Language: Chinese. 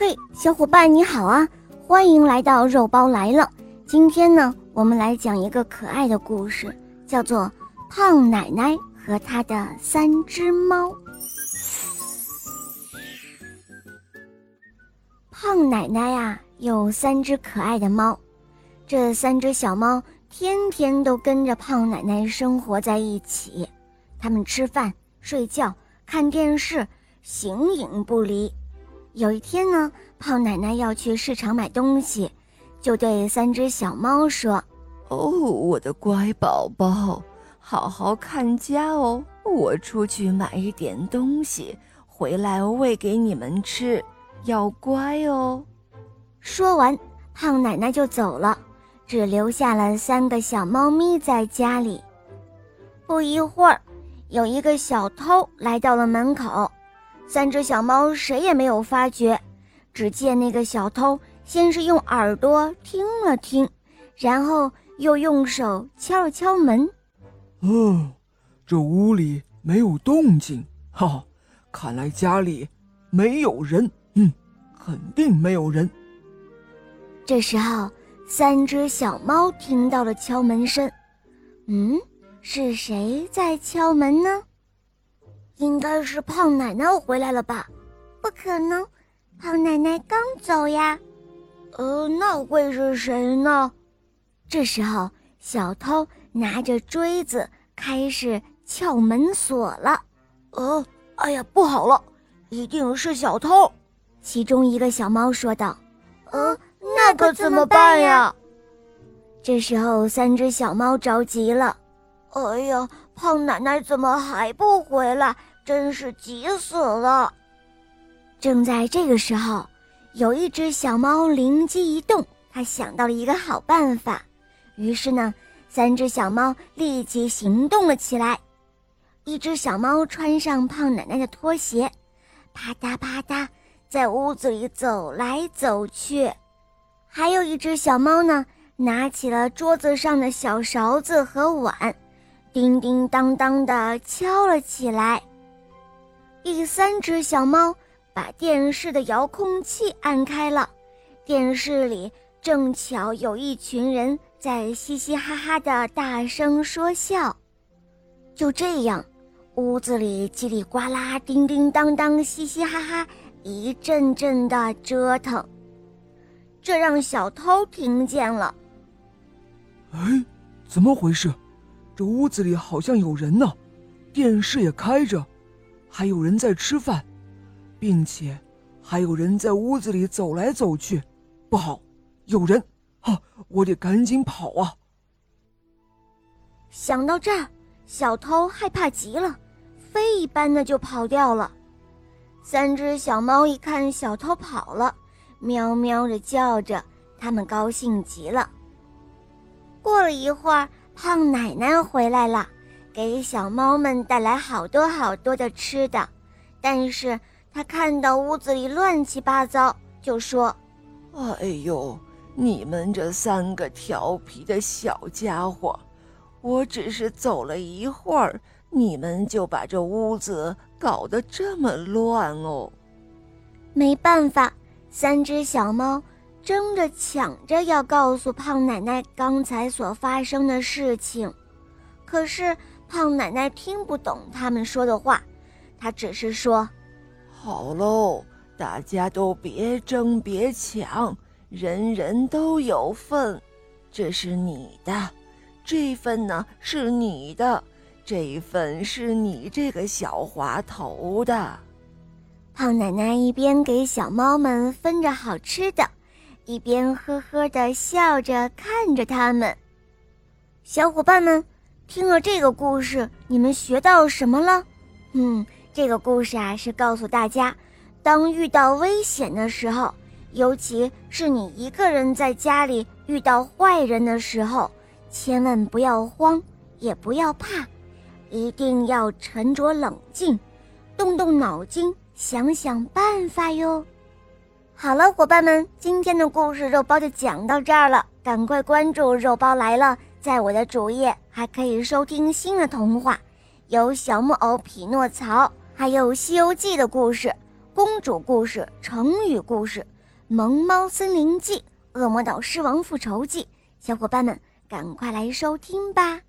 嘿，小伙伴你好啊！欢迎来到肉包来了。今天呢，我们来讲一个可爱的故事，叫做《胖奶奶和她的三只猫》。胖奶奶呀，有三只可爱的猫，这三只小猫天天都跟着胖奶奶生活在一起，它们吃饭、睡觉、看电视，形影不离。有一天呢，胖奶奶要去市场买东西，就对三只小猫说：“哦，我的乖宝宝，好好看家哦！我出去买一点东西，回来喂给你们吃，要乖哦。”说完，胖奶奶就走了，只留下了三个小猫咪在家里。不一会儿，有一个小偷来到了门口。三只小猫谁也没有发觉，只见那个小偷先是用耳朵听了听，然后又用手敲了敲门。哦，这屋里没有动静，哈，看来家里没有人。嗯，肯定没有人。这时候，三只小猫听到了敲门声。嗯，是谁在敲门呢？应该是胖奶奶回来了吧？不可能，胖奶奶刚走呀。呃，那会是谁呢？这时候，小偷拿着锥子开始撬门锁了。呃，哎呀，不好了，一定是小偷！其中一个小猫说道：“呃，那可怎么办呀？”这时候，三只小猫着急了。哎呀，胖奶奶怎么还不回来？真是急死了！正在这个时候，有一只小猫灵机一动，它想到了一个好办法。于是呢，三只小猫立即行动了起来。一只小猫穿上胖奶奶的拖鞋，啪嗒啪嗒，在屋子里走来走去。还有一只小猫呢，拿起了桌子上的小勺子和碗。叮叮当当的敲了起来。第三只小猫把电视的遥控器按开了，电视里正巧有一群人在嘻嘻哈哈的大声说笑。就这样，屋子里叽里呱啦、叮叮当当、嘻嘻哈哈，一阵阵的折腾。这让小偷听见了。哎，怎么回事？这屋子里好像有人呢，电视也开着，还有人在吃饭，并且还有人在屋子里走来走去。不好，有人！啊，我得赶紧跑啊！想到这儿，小偷害怕极了，飞一般的就跑掉了。三只小猫一看小偷跑了，喵喵的叫着，它们高兴极了。过了一会儿。胖奶奶回来了，给小猫们带来好多好多的吃的，但是她看到屋子里乱七八糟，就说：“哎呦，你们这三个调皮的小家伙，我只是走了一会儿，你们就把这屋子搞得这么乱哦。”没办法，三只小猫。争着抢着要告诉胖奶奶刚才所发生的事情，可是胖奶奶听不懂他们说的话，她只是说：“好喽，大家都别争别抢，人人都有份。这是你的，这份呢是你的，这份是你这个小滑头的。”胖奶奶一边给小猫们分着好吃的。一边呵呵的笑着看着他们，小伙伴们听了这个故事，你们学到什么了？嗯，这个故事啊是告诉大家，当遇到危险的时候，尤其是你一个人在家里遇到坏人的时候，千万不要慌，也不要怕，一定要沉着冷静，动动脑筋，想想办法哟。好了，伙伴们，今天的故事肉包就讲到这儿了。赶快关注“肉包来了”，在我的主页还可以收听新的童话，有小木偶匹诺曹，还有《西游记》的故事。公主故事、成语故事、萌猫森林记、恶魔岛狮王复仇记，小伙伴们赶快来收听吧！